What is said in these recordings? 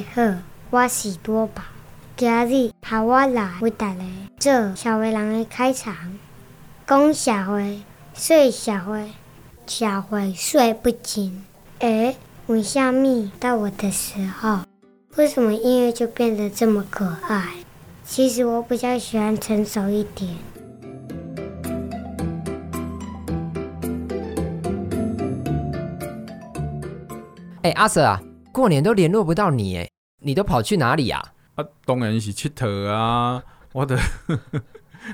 好，我是多宝，今日由我来为大家做小灰人的开场。讲社会，睡社会，社会睡不醒。诶，为什么到我的时候，为什么音乐就变得这么可爱？其实我比较喜欢成熟一点。哎，阿 Sir 啊，过年都联络不到你哎，你都跑去哪里呀？啊，当然是佚佗啊，我的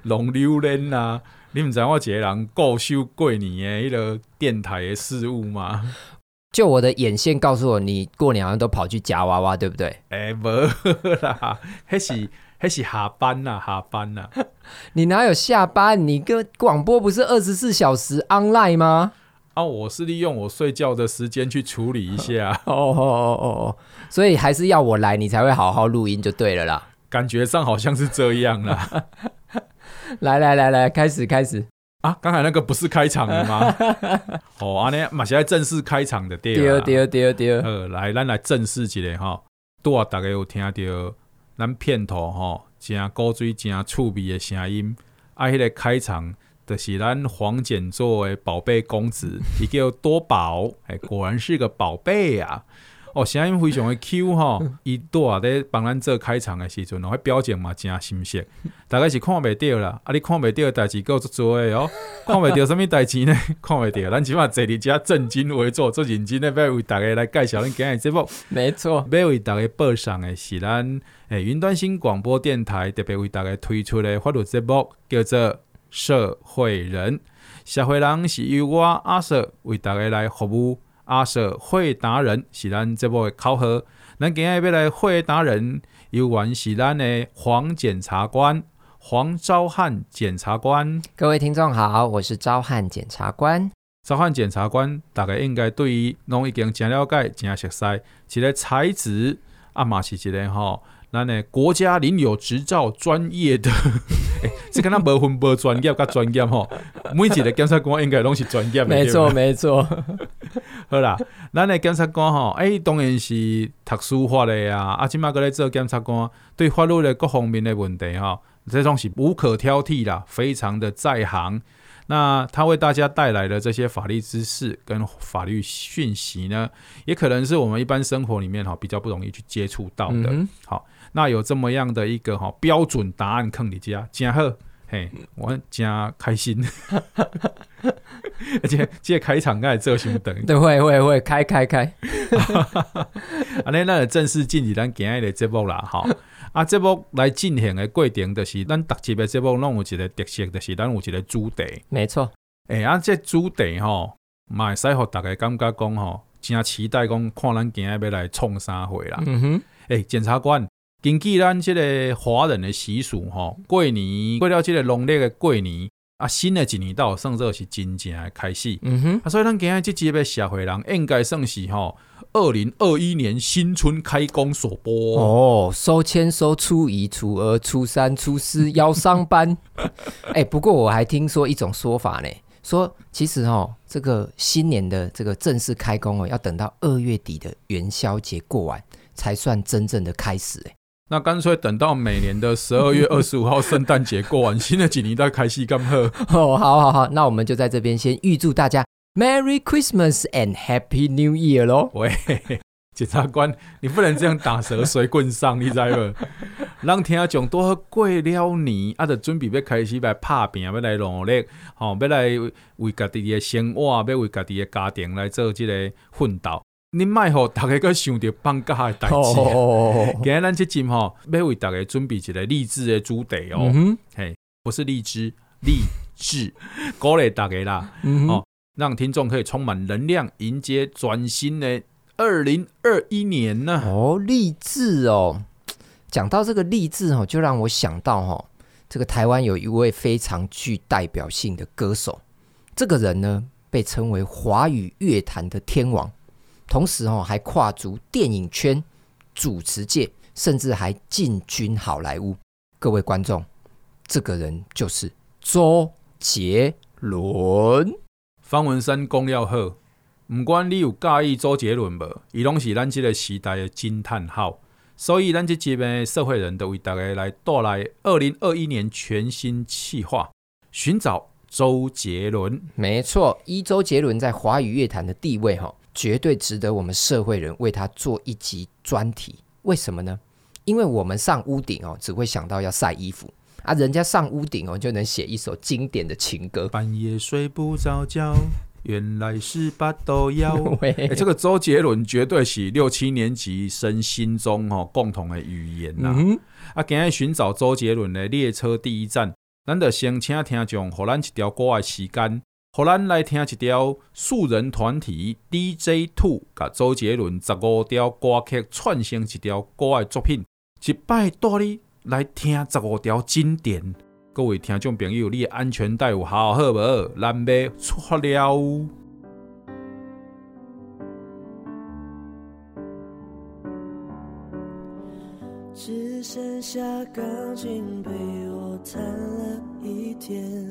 龙溜人啊，你唔知我一个人固守过年的迄个电台的事务吗？就我的眼线告诉我，你过年好像都跑去夹娃娃，对不对？哎，无啦，迄是迄是下班啦，下班啦。你哪有下班？你跟广播不是二十四小时 online 吗？啊，我是利用我睡觉的时间去处理一下。哦哦哦哦，所以还是要我来，你才会好好录音就对了啦。感觉上好像是这样啦。来来来来，开始开始啊！刚才那个不是开场的吗？哦，阿尼马现在正式开场的对对对对对。呃，来，咱来正式一下哈。拄啊，大家有听到咱片头哈，真古锥、真趣味的声音。啊，迄个开场。就是咱黄简作的宝贝公子，伊叫多宝，哎，果然是个宝贝啊！哦，声音非常的 Q 哈，伊拄啊咧帮咱做开场的时阵，哦，迄表情嘛真新鲜，大概是看袂着啦，啊，你看袂着的代志够做诶哦，看袂着什物代志呢？看袂着，咱起码坐伫遮正襟危坐，做认真的要为大家来介绍咱今日节目。没错，要为大家报上的是咱诶云端新广播电台特别为大家推出的法律节目，叫做。社会人，社会人是由我阿 Sir 为大家来服务。阿 Sir 会达人是咱这部的考核。咱今日要来会达人，由原是咱的黄检察官黄昭汉检察官。各位听众好，我是昭汉检察官。昭汉检察官，大家应该对于拢已经真了解、真熟悉，一个才子啊嘛是一个吼。咱呢，国家领有执照专业的，这跟他无分无专业甲专业吼，每一个检察官应该拢是专业的。没错没错。好啦，咱的检察官吼，哎、欸，当然是读书法的呀。啊，今嘛搁咧做检察官，对法律的各方面的问题哈，这种是无可挑剔啦，非常的在行。那他为大家带来的这些法律知识跟法律讯息呢，也可能是我们一般生活里面哈比较不容易去接触到的。嗯、好。那有这么样的一个哈标准答案坑你家，真好，嘿，我真开心，而且这开场该做什么等？对，会会会开开开。啊，那那正式进入咱今日的节目啦，哈。啊，节目来进行的过程就是，咱特辑的节目拢有一个特色，就是咱有一个主题。没错。诶、欸，啊，这主题吼，嘛会使互大家感觉讲吼，真期待讲看咱今日要来创啥货啦。嗯哼。诶、欸，检察官。根据咱这个华人的习俗，吼，过年过了这个农历的过年，啊，新的一年到算作是真正的开始。嗯哼，啊，所以咱今日这集的社会人应该算是吼，二零二一年新春开工首播哦，收签收初一、初二、初三、初四要上班。哎、欸，不过我还听说一种说法呢，说其实哦，这个新年的这个正式开工哦，要等到二月底的元宵节过完才算真正的开始。哎。那干脆等到每年的十二月 二十五号圣诞节过完，新的几年再开始干喝。哦，好好好，那我们就在这边先预祝大家 Merry Christmas and Happy New Year 喽。喂，检察官，你不能这样打蛇随棍上，你知无？让听众多过了年，啊，就准备要开始来打拼，要来努力，吼，要来为家己的生活，要为家己的家庭来做这个奋斗。你卖吼，大家个想着放假的代志。今日咱这集吼，要为大家准备一个励志的主题哦。嘿，不是荔枝，励志，鼓励大家啦。嗯、哦，让听众可以充满能量，迎接崭新的二零二一年呢。哦，励志哦，讲到这个励志哦，就让我想到哈，这个台湾有一位非常具代表性的歌手，这个人呢，被称为华语乐坛的天王。同时哦，还跨足电影圈、主持界，甚至还进军好莱坞。各位观众，这个人就是周杰伦。方文山公料后，毋管你有介意周杰伦无，伊拢是咱即个时代的惊叹号。所以，咱这集的社会人都为大家来带来二零二一年全新企划，寻找周杰伦。没错，依周杰伦在华语乐坛的地位，哈，绝对值得我们社会人为他做一集专题。为什么呢？因为我们上屋顶哦，只会想到要晒衣服啊，人家上屋顶哦，就能写一首经典的情歌。半夜睡不着觉。原来是八豆妖，哎、欸，这个周杰伦绝对是六七年级生心中哦共同的语言呐、啊。嗯、啊，今日寻找周杰伦的列车第一站，咱得先请听众，互咱一条歌的时间，互咱来听一条素人团体 DJ Two 甲周杰伦十五条歌曲串成一条歌的作品，一摆带你来听十五条经典。各位听众朋友，你的安全带有好好无？咱要出发了。只剩下钢琴陪弹了一天，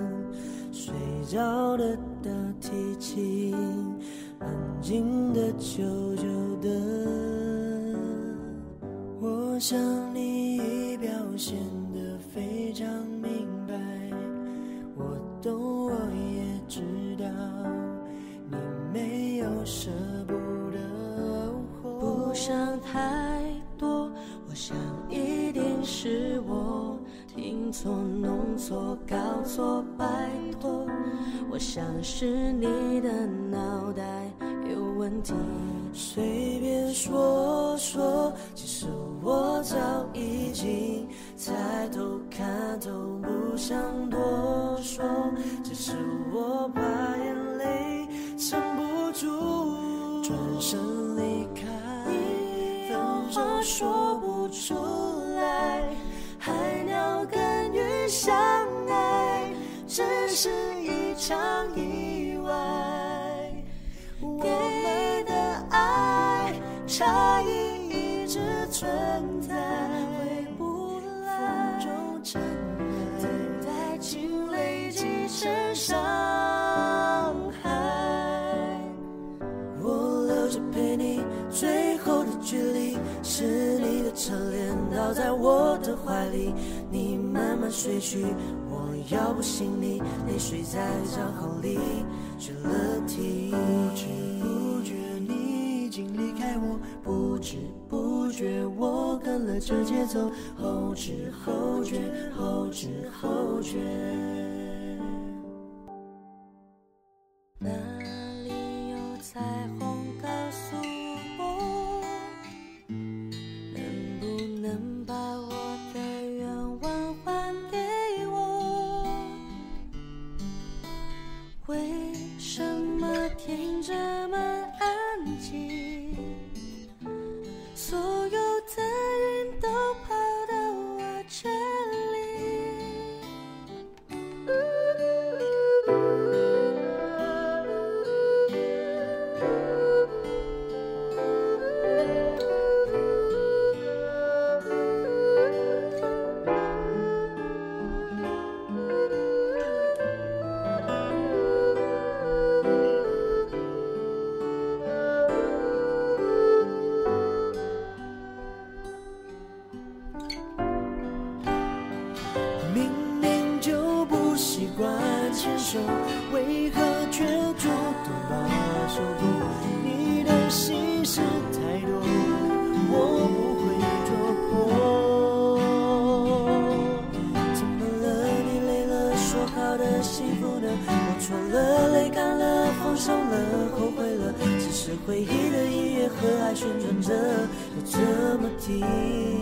睡着的大提琴，安静的，久久的。我想你已表现得非常明白，我懂。我也知道你没有舍不得，不想太多，我想一定是我听错、弄错、搞错，拜托，我想是你的脑袋有问题，随便说说，其实我早已经猜透、看透，不想多说。只是我怕眼泪撑不住，转身离开，分手说不出来，还鸟跟鱼相爱，只是一场意外。我们的爱差异一直存在，回不来，等待请累积。成伤靠在我的怀里，你慢慢睡去，我摇不醒你，泪水在账号里决了题。不知不觉你已经离开我，不知不觉我跟了这节奏，后知后觉，后知后觉。就这么停。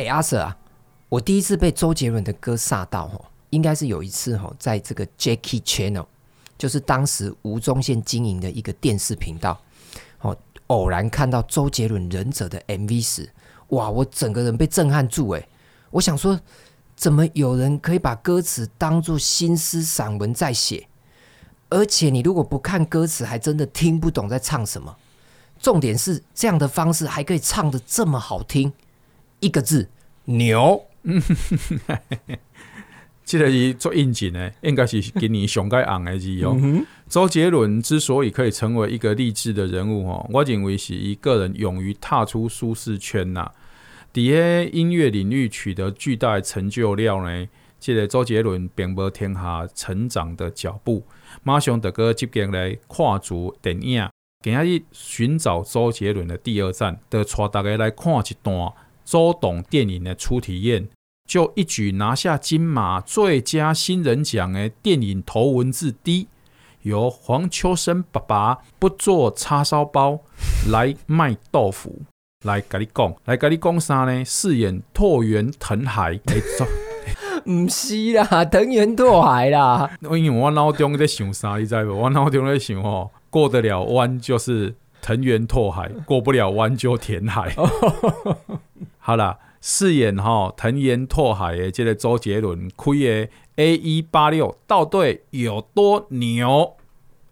哎、阿 Sir 啊，我第一次被周杰伦的歌煞到哦，应该是有一次哦，在这个 Jackie Channel，就是当时吴宗宪经营的一个电视频道，哦，偶然看到周杰伦《忍者》的 MV 时，哇，我整个人被震撼住哎！我想说，怎么有人可以把歌词当作新诗散文在写？而且你如果不看歌词，还真的听不懂在唱什么。重点是这样的方式还可以唱得这么好听。一个字牛，这个是做应景的，应该是给你上盖红的字哦。周杰伦之所以可以成为一个励志的人物哦，我认为是一个人勇于踏出舒适圈呐，在音乐领域取得巨大的成就了呢。这个周杰伦并无停下成长的脚步，马上得个积极来跨足电影，今日寻找周杰伦的第二站，得带大家来看一段。周董电影的初体验，就一举拿下金马最佳新人奖的电影头文字 D，由黄秋生爸爸不做叉烧包来卖豆腐，来跟你讲，来跟你讲啥呢？饰演拓元腾海，哎，不是啦，藤原拓海啦。因为我脑中在想啥，你知不？我脑中在想哦，过得了弯就是藤原拓海，过不了弯就填海。好啦，饰演哈藤原拓海的这个周杰伦开的 A 一八六到底有多牛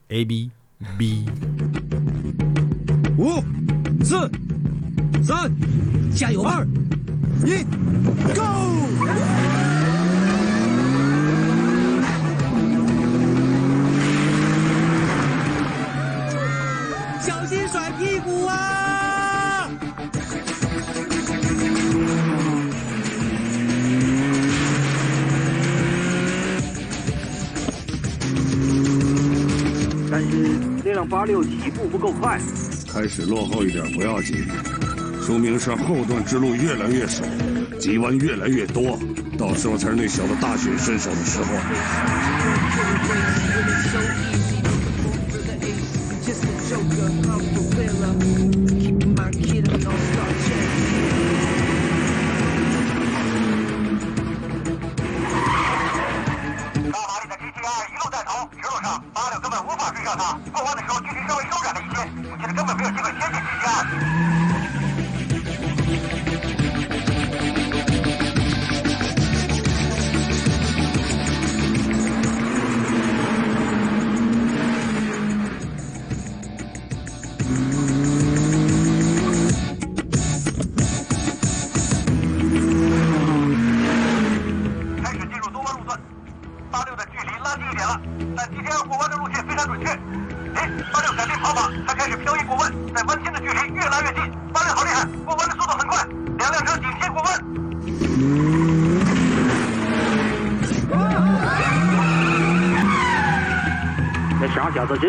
？A B B 五四三，加油！二一，Go！但是这辆八六起步不够快，开始落后一点不要紧，说明是后段之路越来越少，急弯越来越多，到时候才是那小子大显身手的时候。上他，过弯的时候距离稍微收窄了一些，现在根本没有机会接近 GTI。开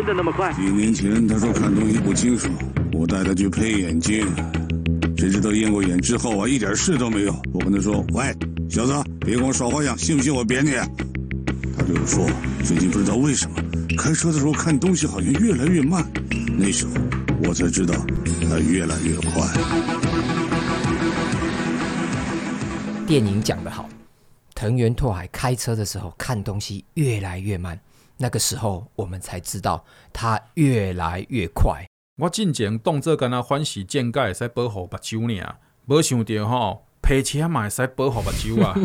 的那么快？几年前他说看东西不清楚，我带他去配眼镜，谁知道验过眼之后啊，一点事都没有。我跟他说：“喂，小子，别跟我耍花样，信不信我扁你？”他就说：“最近不知道为什么开车的时候看东西好像越来越慢。”那时候我才知道他越来越快。电影讲得好，藤原拓海开车的时候看东西越来越慢，那个时候我们才知道它越来越快。我进前动作跟他欢喜见解，使保护目睭呢，没想到吼，开车嘛会使保护目睭啊。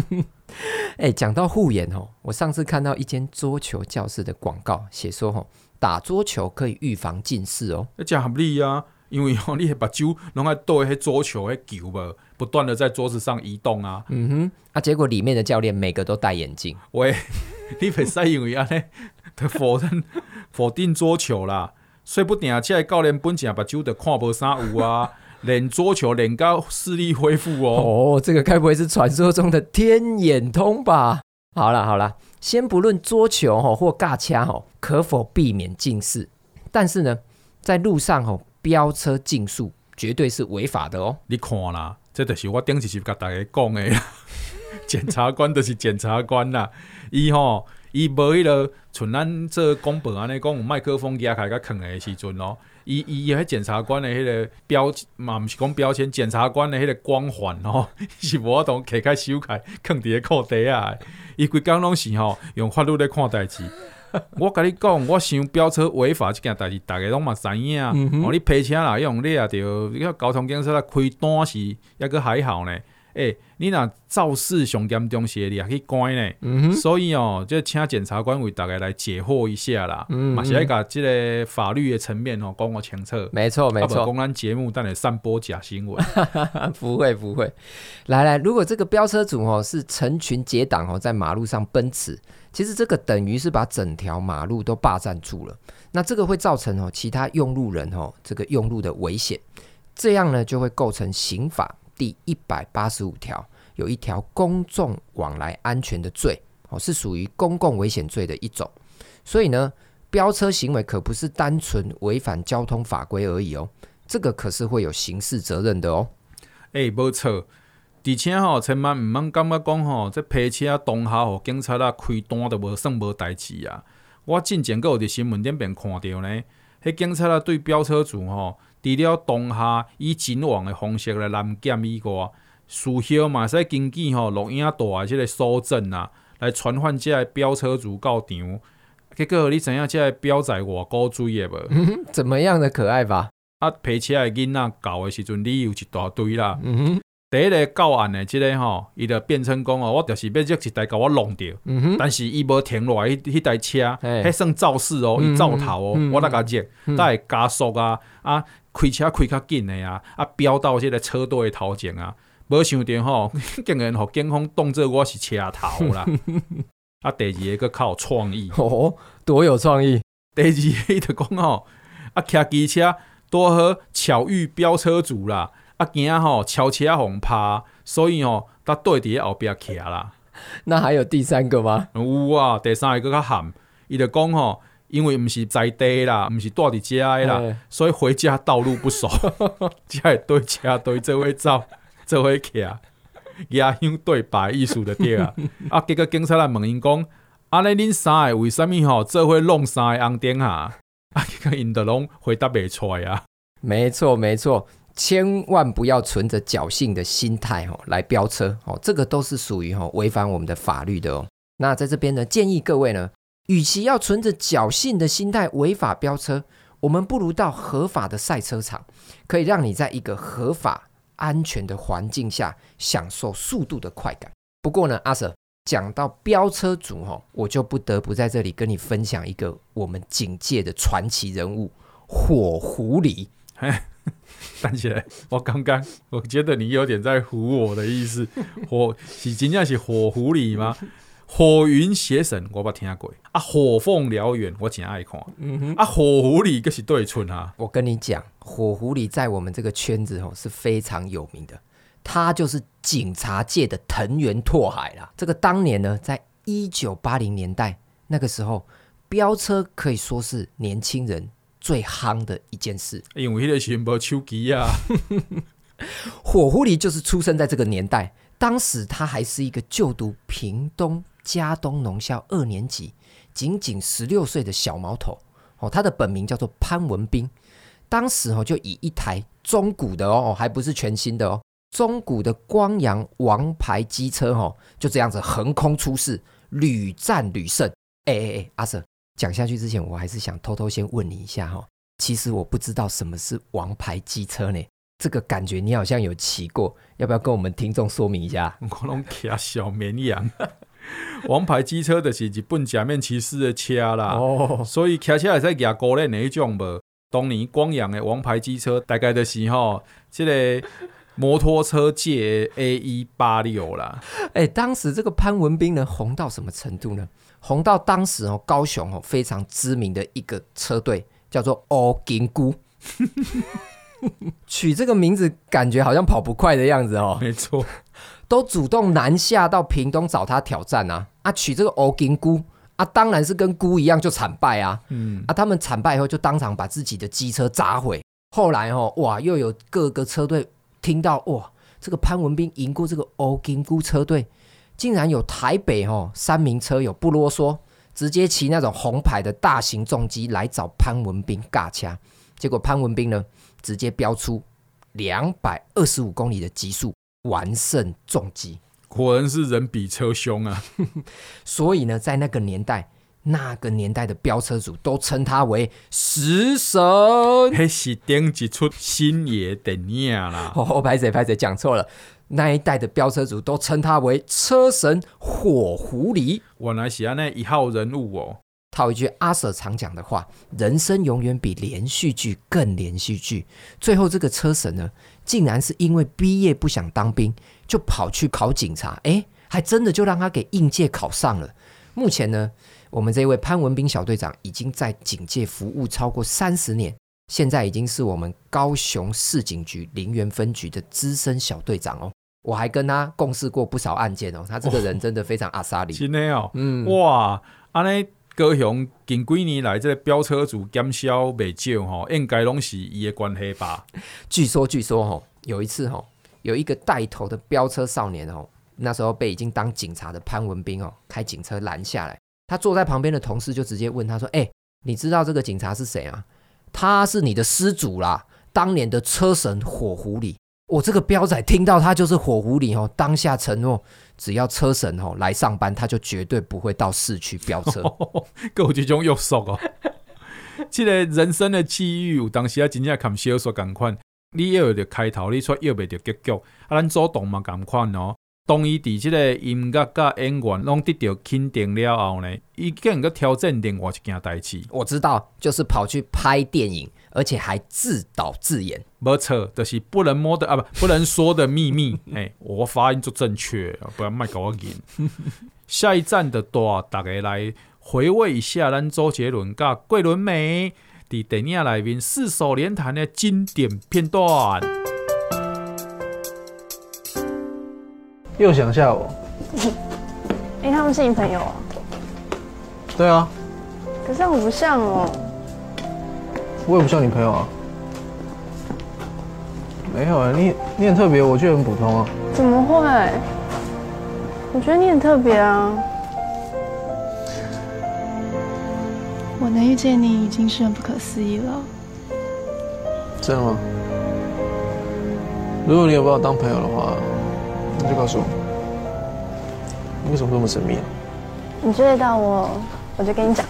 哎，讲到护眼哦，我上次看到一间桌球教室的广告，写说哦，打桌球可以预防近视哦。那正合理啊，因为吼，你的目睭拢爱对迄桌球迄球无，不断的在桌子上移动啊。嗯哼，啊，结果里面的教练每个都戴眼镜。喂，你袂使因为安尼，就 否认否定桌球啦，所以不定啊，这个教练本身目睭就看无啥有啊，练桌球练到视力恢复哦。哦，这个该不会是传说中的天眼通吧？好了好了，先不论桌球吼或尬掐哦可否避免近视，但是呢，在路上哦飙车竞速绝对是违法的哦。你看啦，这就是我顶一集甲大家讲的，检察官就是检察官啦，伊吼伊无迄个像咱做广播安尼讲，有麦克风压开甲囥的时阵咯。伊伊迄检察官的迄个标嘛，毋是讲标签，检察官的迄个光环吼，是无法度摕开收开，囥伫个裤底啊。伊规工拢是吼用法律咧看代志。我甲你讲，我想飙车违法即件代志，逐个拢嘛知影。哦、嗯，你赔车啦，用你也，着你个交通警察来开单是，抑个还好呢。诶、欸，你若肇事上严重时，你也去关呢。嗯、所以哦，就请检察官为大家来解惑一下啦。嗯、嗯，是爱甲这个法律的层面哦，讲个清楚。没错，没错。公安节目但来散播假新闻，不会，不会。来来，如果这个飙车族哦是成群结党哦在马路上奔驰，其实这个等于是把整条马路都霸占住了。那这个会造成哦其他用路人哦这个用路的危险，这样呢就会构成刑法。第一百八十五条有一条公众往来安全的罪哦，是属于公共危险罪的一种。所以呢，飙车行为可不是单纯违反交通法规而已哦，这个可是会有刑事责任的哦。哎、欸，没错，而且吼，千万唔通感觉讲吼，这批车当下吼，警察啊开单都无算无代志啊。我进前阁有伫新闻顶边看到呢，迄警察啊对飙车族吼。除了当下以警网的方式来拦检以外，事后嘛使根据吼录影带的这个搜证啊，来传唤即个飙车族到场。结果你知影即个飙仔偌古锥的无？嗯？怎么样的可爱吧？啊，陪车的囡仔搞的时阵，理由一大堆啦。嗯哼，第一个教案的即个吼，伊就变成讲哦，我就是要这一台甲我弄掉。嗯，但是伊无停落来，迄迄台车，迄算肇事哦，伊肇头哦，我那个接，带、嗯、哼加速啊啊！开车开较紧的啊，啊飙到即个车队的头前啊，无想到吼，竟然互警方当做我是车头啦。啊，第二个较有创意哦，多有创意。第二个就讲吼，啊骑机车多好巧遇飙车族啦，啊惊吼超车红趴，所以吼他对伫后壁骑啦。那还有第三个吗？有啊，第三个较含，伊就讲吼。因为毋是在地啦，毋是住伫家的啦，欸、所以回家道路不熟，才会对车对这位走，这位骑，压乡对白艺术的对啊。啊，结果警察来问因讲，安尼恁三个为什么吼这会弄三个红灯啊？啊，结果因都拢回答袂出来啊。没错没错，千万不要存着侥幸的心态吼来飙车哦，这个都是属于吼违反我们的法律的哦。那在这边呢，建议各位呢。与其要存着侥幸的心态违法飙车，我们不如到合法的赛车场，可以让你在一个合法、安全的环境下享受速度的快感。不过呢，阿 Sir 讲到飙车族吼，我就不得不在这里跟你分享一个我们警界的传奇人物——火狐狸。等起来，我刚刚我觉得你有点在唬我的意思。火是真正是火狐狸吗？火云邪神，我捌听过啊。火凤燎原，我真爱看。嗯哼，啊，火狐狸可是对称啊。我跟你讲，火狐狸在我们这个圈子吼是非常有名的，他就是警察界的藤原拓海啦。这个当年呢，在一九八零年代那个时候，飙车可以说是年轻人最夯的一件事。因为那个时没手机啊。火狐狸就是出生在这个年代，当时他还是一个就读屏东。佳东农校二年级，仅仅十六岁的小毛头哦，他的本名叫做潘文斌。当时哦，就以一台中古的哦，还不是全新的哦，中古的光阳王牌机车哦，就这样子横空出世，屡战屡胜。哎哎哎，阿 Sir，讲下去之前，我还是想偷偷先问你一下哈，其实我不知道什么是王牌机车呢，这个感觉你好像有骑过，要不要跟我们听众说明一下？我拢骑小绵羊。王牌机车就是日本假面骑士的车啦，oh. 所以骑车会使举高链的迄种无。当年光阳的王牌机车大概就是吼，即、这个摩托车界 A 一八六啦。哎、欸，当时这个潘文斌呢，红到什么程度呢？红到当时哦，高雄哦非常知名的一个车队叫做欧金龟，取这个名字感觉好像跑不快的样子哦。没错，都主动南下到屏东找他挑战啊啊！取这个欧金龟啊，当然是跟姑一样就惨败啊。嗯啊，他们惨败以后就当场把自己的机车砸毁。后来哦哇，又有各个车队听到哇，这个潘文斌赢过这个欧金姑车队。竟然有台北哦三名车友不啰嗦，直接骑那种红牌的大型重机来找潘文斌尬掐，结果潘文斌呢直接飙出两百二十五公里的极速完胜重机，果然是人比车凶啊！所以呢，在那个年代，那个年代的飙车主都称他为食神。那是顶一出星爷电影啦！哦，拍谁拍谁，讲错了。那一代的飙车族都称他为车神火狐狸，我来是那一号人物哦。套一句阿 Sir 常讲的话：人生永远比连续剧更连续剧。最后这个车神呢，竟然是因为毕业不想当兵，就跑去考警察，哎，还真的就让他给应届考上了。目前呢，我们这位潘文斌小队长已经在警界服务超过三十年。现在已经是我们高雄市警局林园分局的资深小队长哦，我还跟他共事过不少案件哦。他这个人真的非常阿莎力，真的哦，嗯，哇，安尼高雄近几年来这个飙车族减少不少哈，应该拢是伊的关系吧？据说据说哦，有一次哦，有一个带头的飙车少年哦，那时候被已经当警察的潘文斌哦开警车拦下来，他坐在旁边的同事就直接问他说：“哎，你知道这个警察是谁啊？”他是你的失主啦，当年的车神火狐狸。我这个飙仔听到他就是火狐狸哦，当下承诺，只要车神哦来上班，他就绝对不会到市区飙车。够这种约束哦。这个人生的际遇，有当时啊，真正看小说同款。你要得开头，你却要不得结局。啊，咱做动嘛同款哦。当伊伫这个音乐甲演员拢得到肯定了后呢，伊竟然个挑战另外一件代志。我知道，就是跑去拍电影，而且还自导自演。没错，就是不能摸的啊，不，不能说的秘密。哎，我发音就正确，不然卖搞我赢。下一站的大，大家来回味一下咱周杰伦甲桂纶镁伫电影里面四手联弹的经典片段。又想吓我？哎、欸，他们是你朋友啊？对啊。可是我不像哦。我也不像你朋友啊。没有啊，你你很特别，我却很普通啊。怎么会？我觉得你很特别啊。我能遇见你已经是很不可思议了。真的吗？如果你有把我当朋友的话。你就告诉我，你为什么这么神秘啊？你追得到我，我就跟你讲。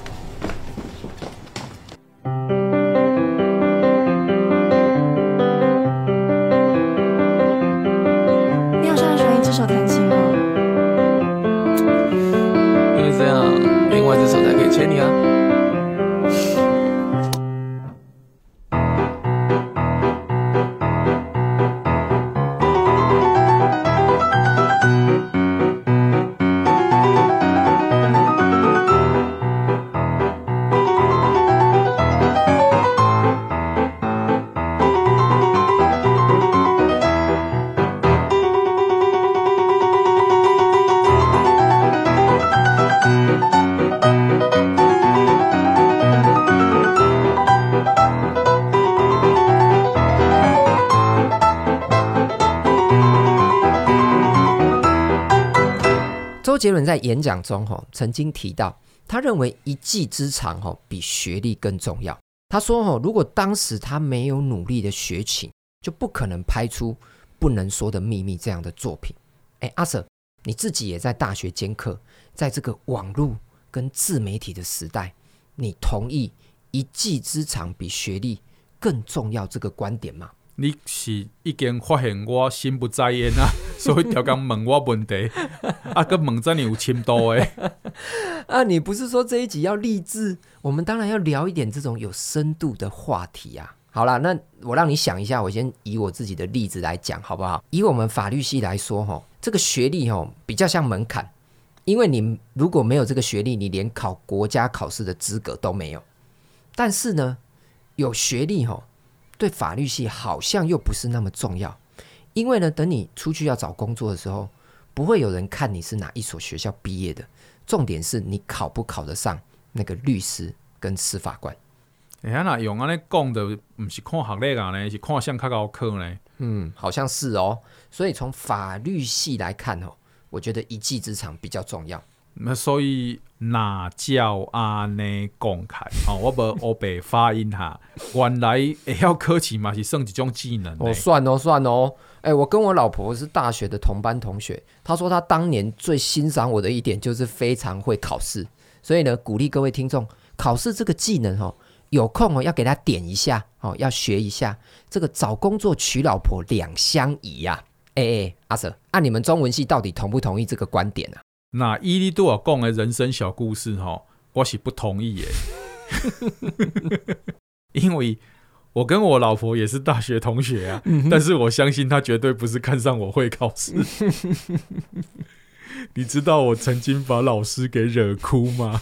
在演讲中吼曾经提到，他认为一技之长吼比学历更重要。他说吼，如果当时他没有努力的学琴，就不可能拍出《不能说的秘密》这样的作品。哎，阿 Sir，你自己也在大学兼课，在这个网络跟自媒体的时代，你同意一技之长比学历更重要这个观点吗？你是已经发现我心不在焉啊，所以调工问我问题，啊，个问真有深度诶。啊，你不是说这一集要励志？我们当然要聊一点这种有深度的话题啊。好啦，那我让你想一下，我先以我自己的例子来讲，好不好？以我们法律系来说，哈，这个学历哈比较像门槛，因为你如果没有这个学历，你连考国家考试的资格都没有。但是呢，有学历哈，对法律系好像又不是那么重要，因为呢，等你出去要找工作的时候，不会有人看你是哪一所学校毕业的，重点是你考不考得上那个律师跟司法官。哎呀，那用安尼讲的，不是看学历啊呢，是看像较高科呢。嗯，好像是哦。所以从法律系来看哦，我觉得一技之长比较重要。那所以哪叫阿呢公开？哦，我无我白发音哈。原来会要考试嘛，是算一种技能。哦，算哦，算哦。哎，我跟我老婆是大学的同班同学，她说她当年最欣赏我的一点就是非常会考试。所以呢，鼓励各位听众，考试这个技能哦。有空哦，要给他点一下哦，要学一下这个找工作娶老婆两相宜呀。哎哎，阿 Sir，按你们中文系到底同不同意这个观点啊？那伊利多尔讲的人生小故事哈，我是不同意耶。因为我跟我老婆也是大学同学啊，但是我相信她绝对不是看上我会考试。你知道我曾经把老师给惹哭吗？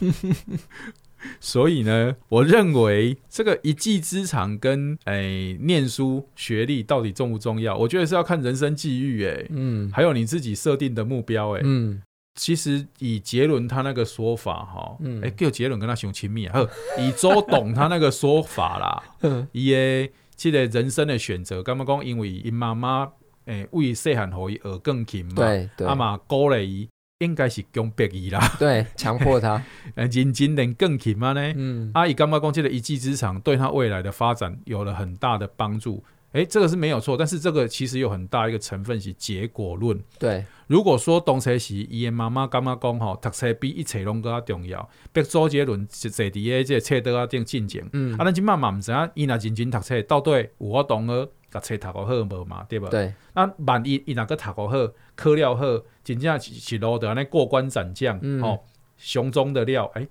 所以呢，我认为这个一技之长跟诶、欸、念书学历到底重不重要？我觉得是要看人生际遇，诶，嗯，还有你自己设定的目标，诶，嗯，其实以杰伦他那个说法，哈，嗯，哎、欸，叫杰伦跟他熊亲密啊，呵，以周董他那个说法啦，嗯，伊诶，这个人生的选择，干嘛讲？因为因妈妈诶为细汉互伊学钢琴嘛，对对，阿妈鼓励伊。应该是强迫伊啦，对，强迫他，呃，认真练更琴嘛呢？嗯，阿姨刚刚讲这个一技之长对他未来的发展有了很大的帮助。诶、欸，这个是没有错，但是这个其实有很大一个成分是结果论。对，如果说当初时伊的妈妈感觉讲吼，读册比一切拢更加重要，逼周杰伦坐伫个这个册桌啊顶进前，嗯，啊，咱今嘛嘛唔知影，伊若认真读册，到底有法同学把册读个好无嘛？对无？对，啊万一伊若个读个好，考了好，真正是是路得安尼过关斩将，嗯、哦，雄中的料，诶、欸。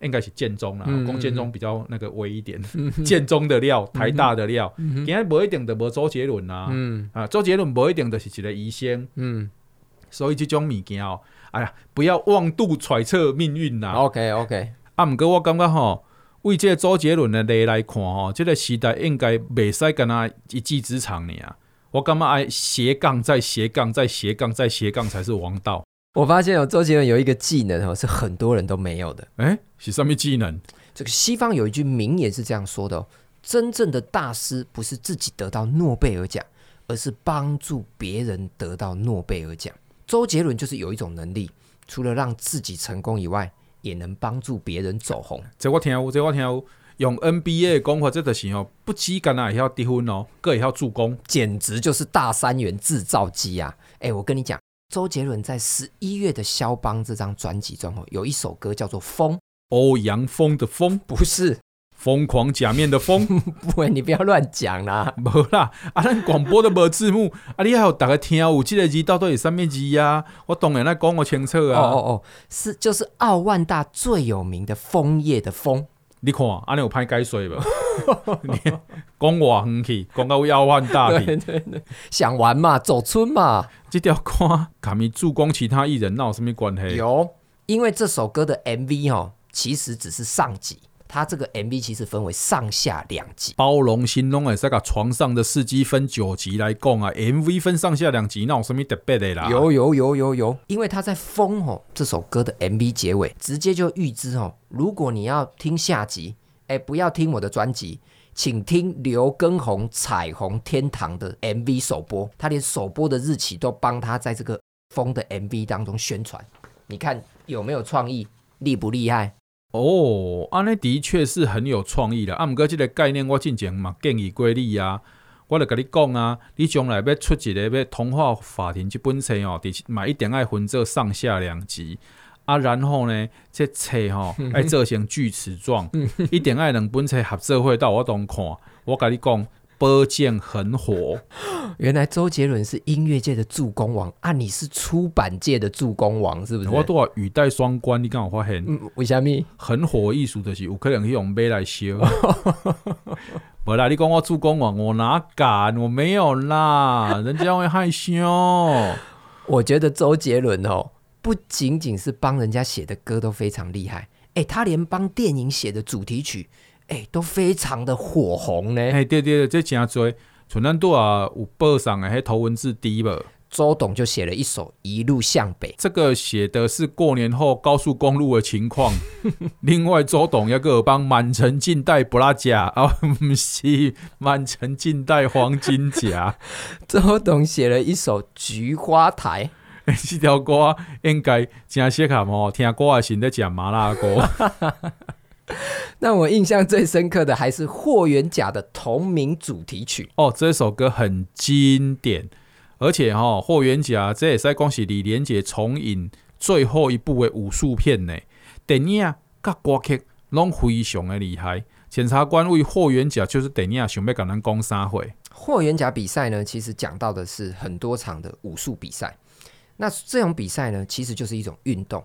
应该是建中啦，讲建中比较那个威一点，建、嗯、中的料，台大的料，今天无一定的无周杰伦啊，嗯、啊，周杰伦无一定的是一个医生，嗯，所以这种物件哦，哎呀，不要妄度揣测命运呐。OK OK，啊，毋过我感觉吼，为这个周杰伦的例来看吼，这个时代应该袂使跟他一技之长呢啊，我感觉爱斜杠再斜杠再斜杠再斜杠才是王道。我发现哦，周杰伦有一个技能哦，是很多人都没有的。哎，是什么技能？这个西方有一句名言是这样说的哦：真正的大师不是自己得到诺贝尔奖，而是帮助别人得到诺贝尔奖。周杰伦就是有一种能力，除了让自己成功以外，也能帮助别人走红。这我听有，这我听有。用 NBA 的讲法，这就是哦，不只干那也要得分哦，更也要助攻，简直就是大三元制造机啊！哎，我跟你讲。周杰伦在十一月的《肖邦》这张专辑中，哦，有一首歌叫做《风》，欧阳锋的风，不是疯狂假面的疯，不，你不要乱讲啦，没啦，啊，咱广播都没字幕，啊，你还有大家听有这个字到底是什么字呀？我当然来讲我清楚啊，哦哦哦，是就是奥万大最有名的枫叶的枫。你看，安尼有歹解说无？讲偌远去，讲到要万大想玩嘛，走春嘛。这条歌，卡咪助攻其他艺人，那有什么关系？有，因为这首歌的 MV 哦，其实只是上集。它这个 MV 其实分为上下两集，包容心拢会使个床上的司机分九集来讲啊，MV 分上下两集，那有什么特别的啦？有有有有有，因为他在《风》哦这首歌的 MV 结尾，直接就预知哦，如果你要听下集，哎，不要听我的专辑，请听刘畊宏《彩虹天堂》的 MV 首播，他连首播的日期都帮他在这个《风》的 MV 当中宣传，你看有没有创意，厉不厉害？哦，安尼的确是很有创意啦。啊，毋过即个概念我之前嘛建议过你啊，我就甲你讲啊，你将来要出一个要童话法庭即本册哦，嘛一定爱分做上下两集啊，然后呢，这册吼 爱做成锯齿状，一定爱两本册合作会到我当看。我甲你讲。宝剑很火。原来周杰伦是音乐界的助攻王啊！你是出版界的助攻王，是不是？我都话语带双关，你刚好发现？嗯，为什么？很火艺术就是有可能用杯来修。不啦，你讲我助攻王，我哪敢？我没有啦，人家会害羞。我觉得周杰伦哦，不仅仅是帮人家写的歌都非常厉害，哎、欸，他连帮电影写的主题曲，哎、欸，都非常的火红呢。哎，对对对，这真多。像咱拄啊有报上的迄头文字 D 吧，周董就写了一首《一路向北》，这个写的是过年后高速公路的情况。另外，周董要个帮满城尽带布拉甲啊，不是满城尽带黄金甲。周董写了一首《菊花台》，这条歌应该真适合哦，听歌也是在讲麻辣锅。那我印象最深刻的还是霍元甲的同名主题曲哦，这首歌很经典，而且哈、哦，霍元甲这也是恭喜李连杰重影最后一部的武术片呢，电影甲歌曲拢非常的厉害。检察官为霍元甲就是电影想要跟咱讲三回。霍元甲比赛呢，其实讲到的是很多场的武术比赛，那这种比赛呢，其实就是一种运动。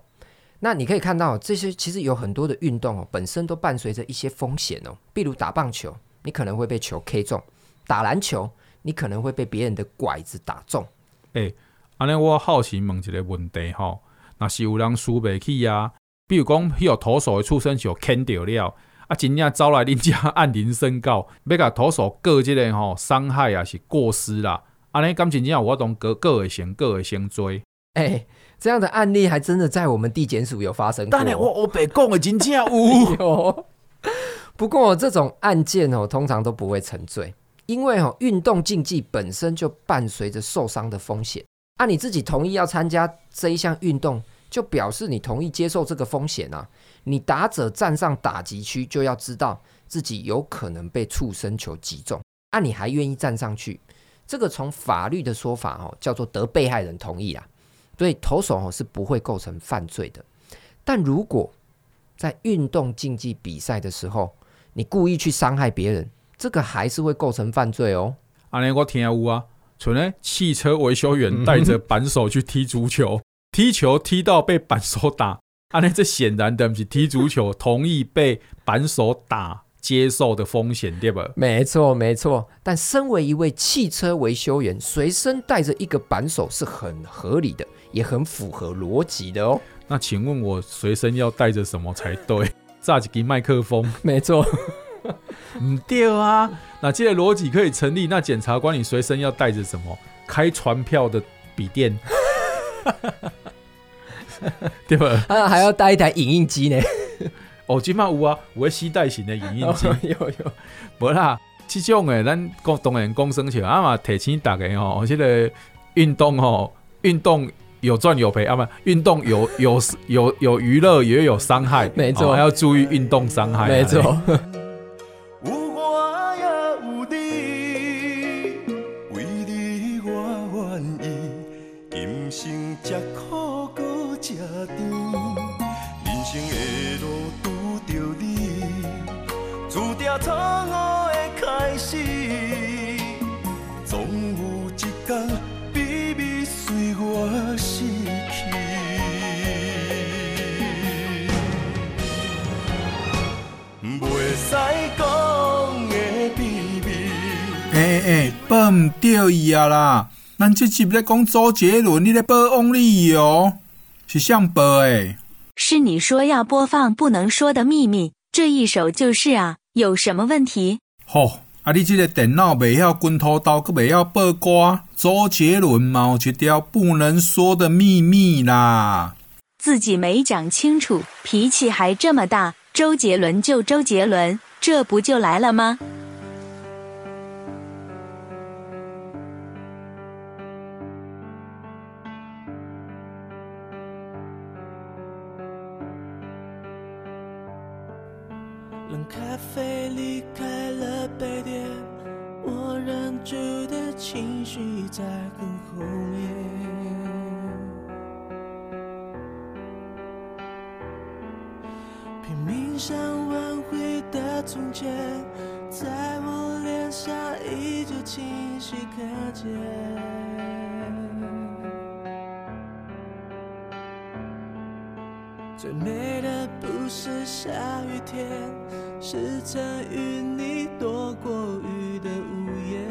那你可以看到，这些其实有很多的运动哦，本身都伴随着一些风险哦。比如打棒球，你可能会被球 K 中；打篮球，你可能会被别人的拐子打中。诶、欸，安尼我好奇问一个问题哦，若是有人输不起啊？比如讲，有投手的出生就牵掉了，啊，真正招来人家按铃申告，要甲投手告即个吼伤害啊，是过失啦。安尼感情真正有法度告告会成，告会成罪。哎、欸。这样的案例还真的在我们地检署有发生过。当然，我我被讲的真正有。不过这种案件哦，通常都不会沉罪，因为哦，运动竞技本身就伴随着受伤的风险。啊，你自己同意要参加这一项运动，就表示你同意接受这个风险啊。你打者站上打击区，就要知道自己有可能被触身球击中。啊，你还愿意站上去？这个从法律的说法哦，叫做得被害人同意啊。所以投手哦是不会构成犯罪的，但如果在运动竞技比赛的时候，你故意去伤害别人，这个还是会构成犯罪哦。安尼我听有啊，像呢汽车维修员带着 扳手去踢足球，嗯、踢球踢到被扳手打，安尼这显然的不是踢足球，同意被扳手打。接受的风险，对吧？没错，没错。但身为一位汽车维修员，随身带着一个扳手是很合理的，也很符合逻辑的哦。那请问我随身要带着什么才对？炸几个麦克风？没错。唔对啊。那这个逻辑可以成立。那检察官，你随身要带着什么？开船票的笔电，对吧？啊，还要带一台影印机呢。哦，即嘛有啊，有诶携带型的影印机，哦，有有，无啦，这种诶，咱讲当然讲生笑，啊嘛提醒大家吼，这个运动吼，运动有赚有赔，啊嘛，运动有有有有娱乐，也有伤害，没错，还要注意运动伤害，没错。报唔对伊啊啦！咱这集在讲周杰伦，你在报翁立友，是像报哎。是你说要播放不能说的秘密这一首就是啊，有什么问题？吼、哦，啊你这个电脑未晓滚土刀，阁未晓报歌，周杰伦嘛有一条不能说的秘密啦。自己没讲清楚，脾气还这么大，周杰伦就周杰伦，这不就来了吗？清晰可见。最美的不是下雨天，是曾与你躲过雨的屋檐。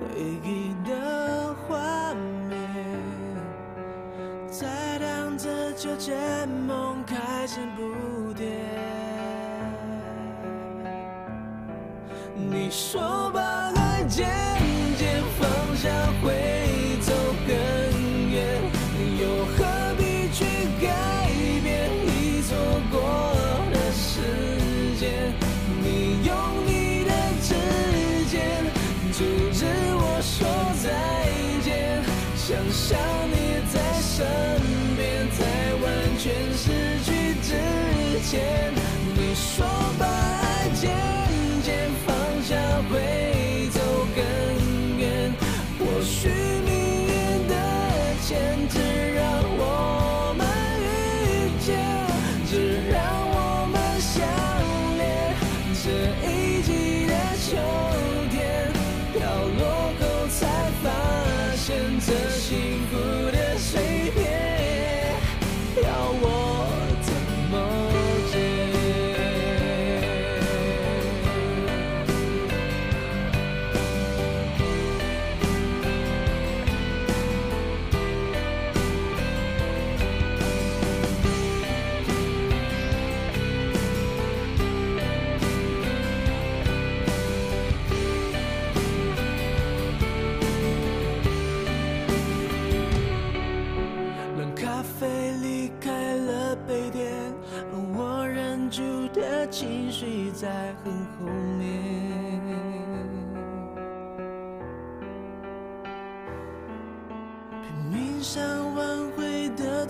回忆的画面，在当着秋千梦开始。不你说把爱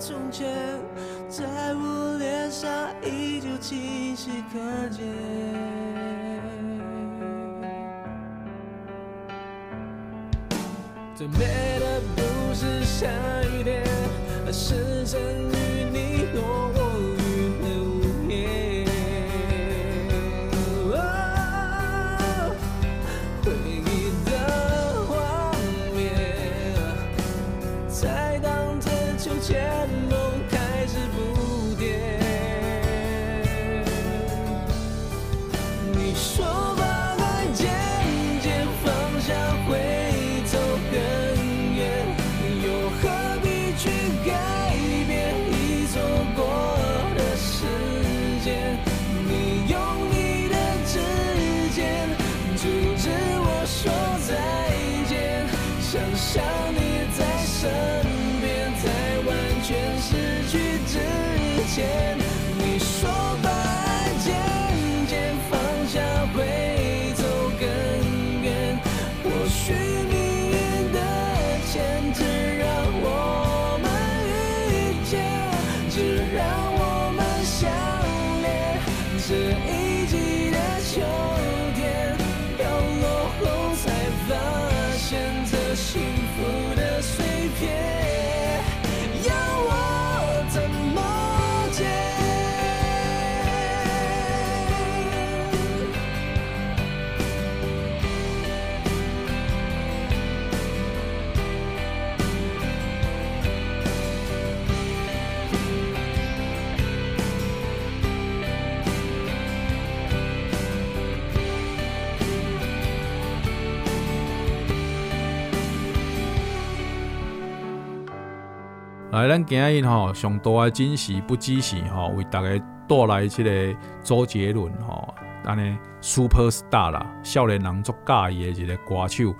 从前，在我脸上依旧清晰可见。最美的不是下雨天，而是曾与你来，咱今日吼上大的惊喜不惊喜吼，为大家带来这个周杰伦吼，安尼 super star 啦，少年人足喜欢的一个歌手，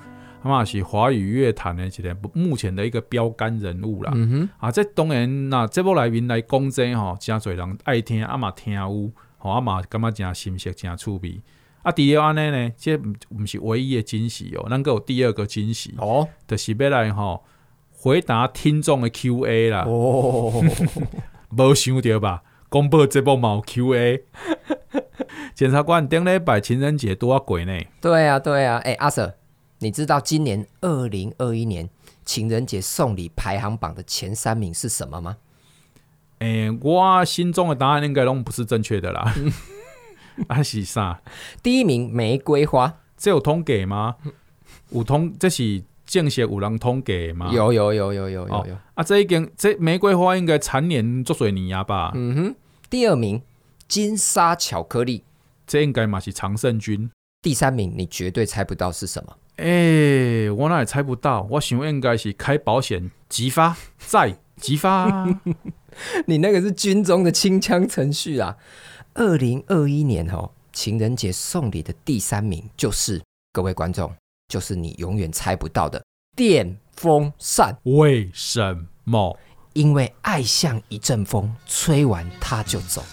啊嘛是华语乐坛的一个目前的一个标杆人物啦。嗯哼，啊，这当然那节目内面来讲这吼，真侪人爱听，啊嘛听有，吼啊嘛感觉真新鲜，真趣味。啊，除了安尼呢，这毋是唯一的惊喜哦，咱阁有第二个惊喜哦，就是要来吼。回答听众的 Q&A 啦，哦，无想到吧？公布这部毛 Q&A，检察官顶礼拜情人节多啊鬼呢？对啊，对啊，哎、欸，阿 Sir，你知道今年二零二一年情人节送礼排行榜的前三名是什么吗？诶、欸，我心中的答案应该拢不是正确的啦。啊是啥？第一名玫瑰花，这有通给吗？有通，这是正式有人通给吗？有有有有有有有。哦、啊，这已经这玫瑰花应该蝉联足水泥啊吧？嗯哼。第二名金沙巧克力，这应该嘛是常胜军。第三名你绝对猜不到是什么？哎、欸，我哪也猜不到，我想应该是开保险急发再急发。你那个是军中的清枪程序啊！二零二一年哦，情人节送礼的第三名就是各位观众，就是你永远猜不到的电风扇。为什么？因为爱像一阵风，吹完它就走。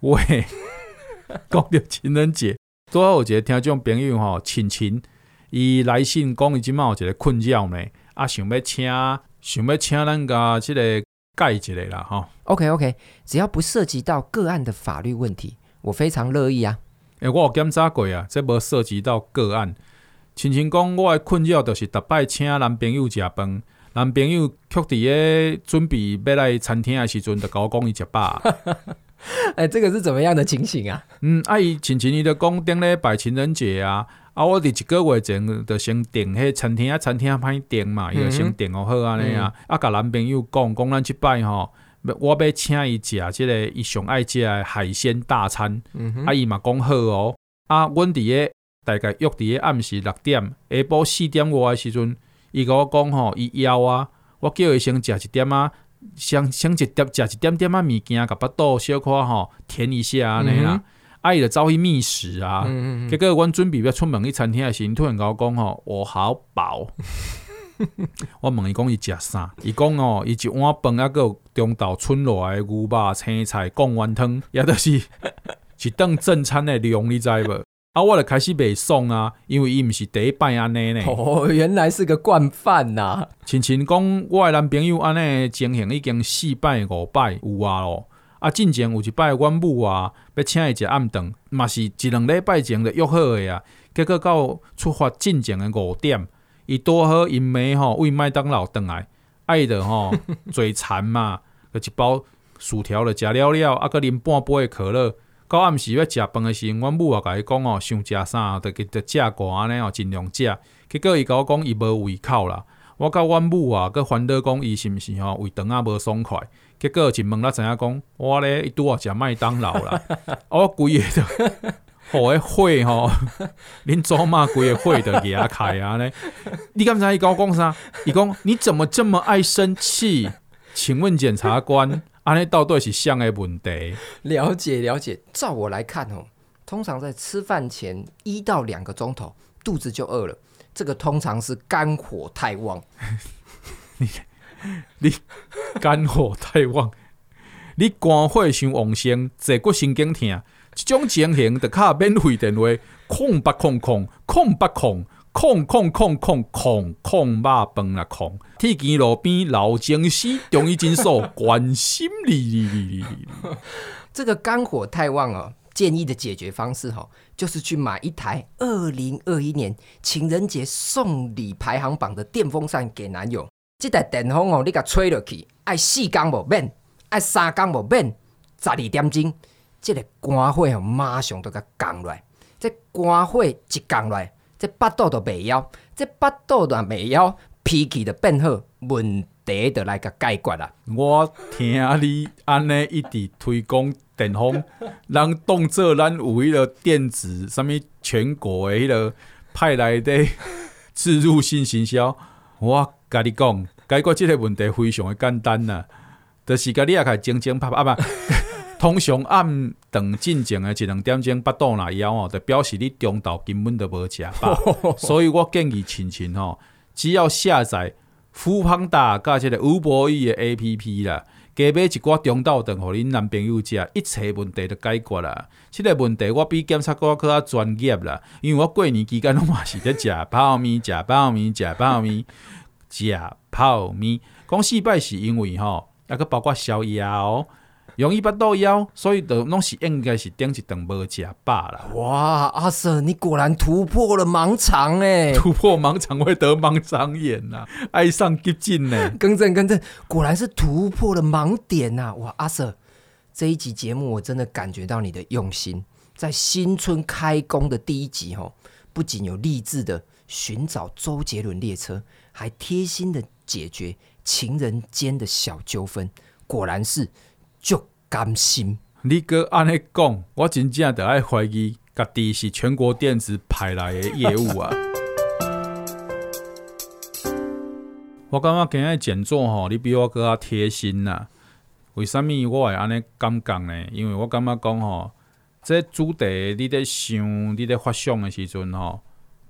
喂，讲到情人节，拄好有一个听众朋友吼，亲亲，伊来信讲伊即满有一个困扰呢，啊，想要请，想要请咱家即个解一下啦，吼。OK OK，只要不涉及到个案的法律问题，我非常乐意啊。诶、欸，我有检查过啊，这无涉及到个案。亲亲讲，我的困扰就是逐摆请男朋友食饭，男朋友却伫个准备要来餐厅的时阵，就甲我讲伊食饱。哎、欸，这个是怎么样的情形啊？嗯，啊，伊亲亲伊就讲顶礼拜情人节啊，啊，我伫一个月前就先订迄餐厅啊，餐厅歹订嘛，伊就先订好好安尼啊，啊，甲男朋友讲讲咱即摆吼，我要请伊食即个伊上爱食诶海鲜大餐，嗯、啊，伊嘛讲好哦，啊，阮伫个大概约伫个暗时六点，下晡四点外诶时阵，伊甲我讲吼，伊枵啊，我叫伊先食一点啊。先先一点食一点点仔物件，甲腹肚小可吼填一下安尼啦，啊伊就走去觅食啊，嗯嗯结果阮准备要出门去餐厅的时，突然甲我讲吼，我好饱。我问伊讲伊食啥，伊讲哦，伊一碗饭啊，搁有中昼剩落来的牛肉、青菜、贡丸汤，也都是 一顿正餐的量，你知无？啊，我就开始袂爽啊，因为伊毋是第一摆安尼呢。哦，原来是个惯犯呐、啊。亲亲讲，我的男朋友安尼情形已经四摆五摆有啊咯。啊，进前有一摆，阮母啊要请伊食暗顿，嘛是一两礼拜前就约好的啊。结果到出发进前的五点，伊拄好因妹吼为麦当劳倒来，爱的吼 嘴馋嘛，就一包薯条了，食了了，啊，搁啉半杯的可乐。到暗时要食饭诶时，阮母啊甲伊讲哦，想食啥，着给着食寡安尼哦，尽量食。结果伊甲我讲伊无胃口啦，我甲阮母啊，搁烦恼讲伊是毋是吼胃肠啊无爽快。结果一问了知影讲，我咧伊拄啊食麦当劳啦，我 规个都，互迄火吼，恁祖妈规个火都压开啊咧。你刚才伊甲我讲啥？伊讲你怎么这么爱生气？请问检察官。安尼到底是啥个问题？了解了解，照我来看哦，通常在吃饭前一到两个钟头，肚子就饿了。这个通常是肝火太旺。你 你肝火太旺，你肝火伤旺盛，坐骨神经痛，这种情形得卡免费电话空八空空空八空。空空空空空空肉饭啦空，铁墘路边老僵尸，中医诊所关心你。这个肝火太旺哦，建议的解决方式哈，就是去买一台二零二一年情人节送礼排行榜的电风扇给男友。这台电风哦，你甲吹落去，爱四工无免，爱三工无免，十二点钟，这个肝火哦马上就甲降落来，这肝火一降落来。这巴肚都未枵，这巴肚都未枵，脾气就变好，问题就来甲解决啦。我听你安尼一直推广电风，人当做咱有迄个电子什么全国的迄个派来的 置入性行销。我甲你讲，解决即个问题非常的简单呐，就是甲你也开整整拍拍啊 通常暗长进前的一两点钟，腹肚若枵哦，就表示你中昼根本都无食饱。所以我建议亲亲吼，只要下载富胖达加这个 Uber Eats 的 A P P 啦，加买一寡中昼顿，互恁男朋友食，一切问题就解决啦。即个问题我比检察官较专业啦，因为我过年期间拢嘛是伫食泡面、食泡面、食泡面、食泡面。讲四摆是因为吼，还阁包括宵夜哦。容易巴肚枵，所以都拢是应该是顶一顿无食饱啦。哇，阿 Sir，你果然突破了盲肠哎！突破盲肠会得盲肠炎呐，爱上急进呢？更正更正，果然是突破了盲点呐！哇，阿 Sir，这一集节目我真的感觉到你的用心，在新春开工的第一集哦，不仅有励志的寻找周杰伦列车，还贴心的解决情人间的小纠纷，果然是就。甘心，你哥安尼讲，我真正得爱怀疑，家己是全国电子派来的业务啊！我感觉今日讲座吼，你比我更加贴心呐。为什物我会安尼感觉呢？因为我感觉讲吼，这主题你在想、你在发想的时阵吼。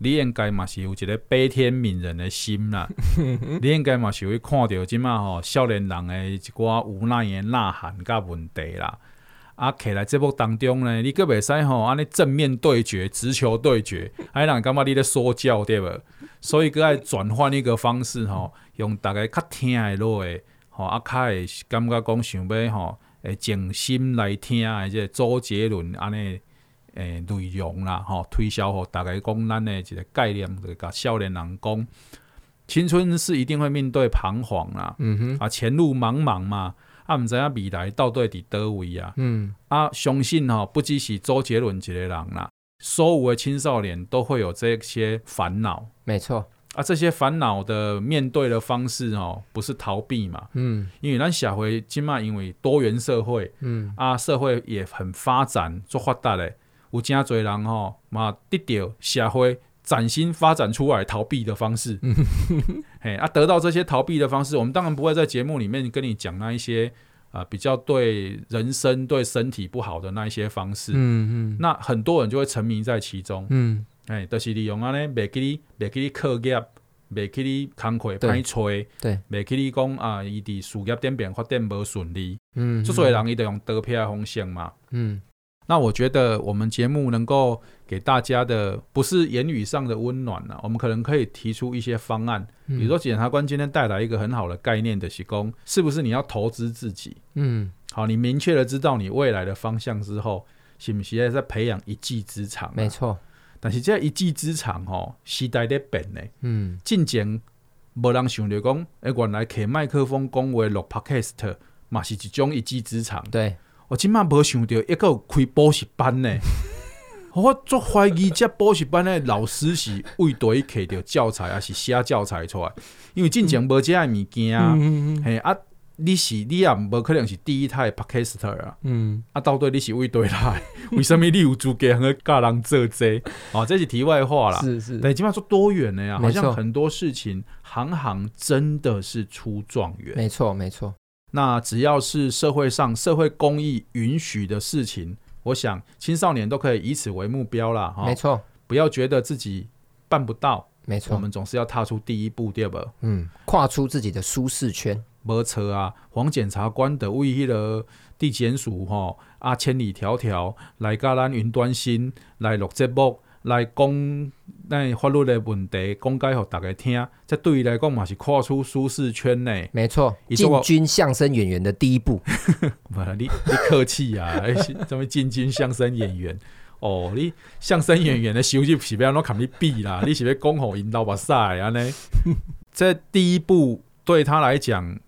你应该嘛是有一个悲天悯人的心啦，你应该嘛是会看到即马吼少年人的一寡无奈的呐喊甲问题啦。啊，起来节目当中呢，你阁袂使吼安尼正面对决、直球对决，还让人感觉你咧说教对无？所以阁爱转换一个方式吼，用大家较听的落诶，吼啊，较会感觉讲想要吼，诶静心来听诶，即个周杰伦安尼。诶、欸，内容啦，吼，推销吼，大概讲咱的一个概念，就甲少年人讲，青春是一定会面对彷徨啦，嗯哼，啊，前路茫茫嘛，啊，毋知影未来到底伫叨位啊，嗯，啊，相信吼，不只是周杰伦一个人啦，所有的青少年都会有这些烦恼，没错，啊，这些烦恼的面对的方式哦，不是逃避嘛，嗯，因为咱社会今嘛，因为多元社会，嗯，啊，社会也很发展，做发达嘞。有真侪人吼，嘛得到社会崭新发展出来逃避的方式，嘿啊，得到这些逃避的方式，我们当然不会在节目里面跟你讲那一些啊、呃、比较对人生、对身体不好的那一些方式，嗯嗯，那很多人就会沉迷在其中，嗯，哎，都、就是利用安尼，袂记你，袂记你课业，袂记你工课歹吹，对，袂记你讲啊，伊伫事业顶边发展无顺利，嗯，所以人伊就用得票的方向嘛，嗯。那我觉得我们节目能够给大家的不是言语上的温暖了，我们可能可以提出一些方案，比如说检察官今天带来一个很好的概念的提供，是不是你要投资自己？嗯，好，你明确的知道你未来的方向之后，是不是在培养一技之长？没错，但是这一技之长哦，时代在变呢。嗯，进前没人想到讲，哎，原来开麦克风讲话录 Podcast 嘛是一种一技之长。对。我今麦无想到，一个开补习班呢。我足怀疑，这补习班的老师是为对摕着教材，还是写教材出来？因为进前无这样物件啊。嘿啊，你是你也无可能是第一胎 Podcaster 啊。嗯，啊，到底你是为对来？为什么你有资格和教人做这？哦，这是题外话啦。是是，但起码说多远的呀，好像很多事情行行真的是出状元。没错，没错。那只要是社会上社会公益允许的事情，我想青少年都可以以此为目标啦。哈。没错，不要觉得自己办不到。没错，我们总是要踏出第一步，对吧？嗯，跨出自己的舒适圈。没错啊，黄检察官的为迄个地检署哈啊，千里迢迢来甲咱云端新来录节目。来讲那法律的问题，讲解给大家听，这对于来讲嘛是跨出舒适圈呢。没错，进军相声演员的第一步。你你客气啊，怎么进军相声演员？哦，你相声演员的收入是不要攞你比啦，你是要讲好引导把赛啊呢？这第一步对他来讲，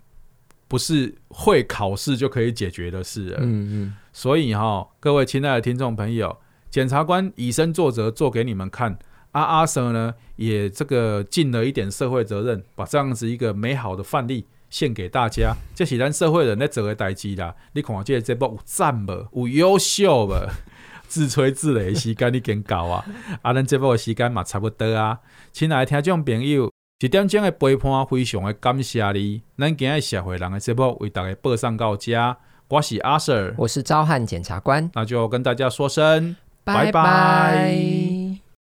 不是会考试就可以解决的事。嗯嗯，所以哈，各位亲爱的听众朋友。检察官以身作则，做给你们看。阿阿 Sir 呢，也这个尽了一点社会责任，把这样子一个美好的范例献给大家。这是咱社会人在做的代志啦。你看这这部有赞无？有优秀无？自吹自擂的时间你更高啊！啊，咱这部的时间嘛差不多啊。亲爱的听众朋友，一点钟的陪伴，非常的感谢你。咱今日社会人的这部为大家播送到这。我是阿 Sir，我是昭汉检察官，那就跟大家说声。拜拜。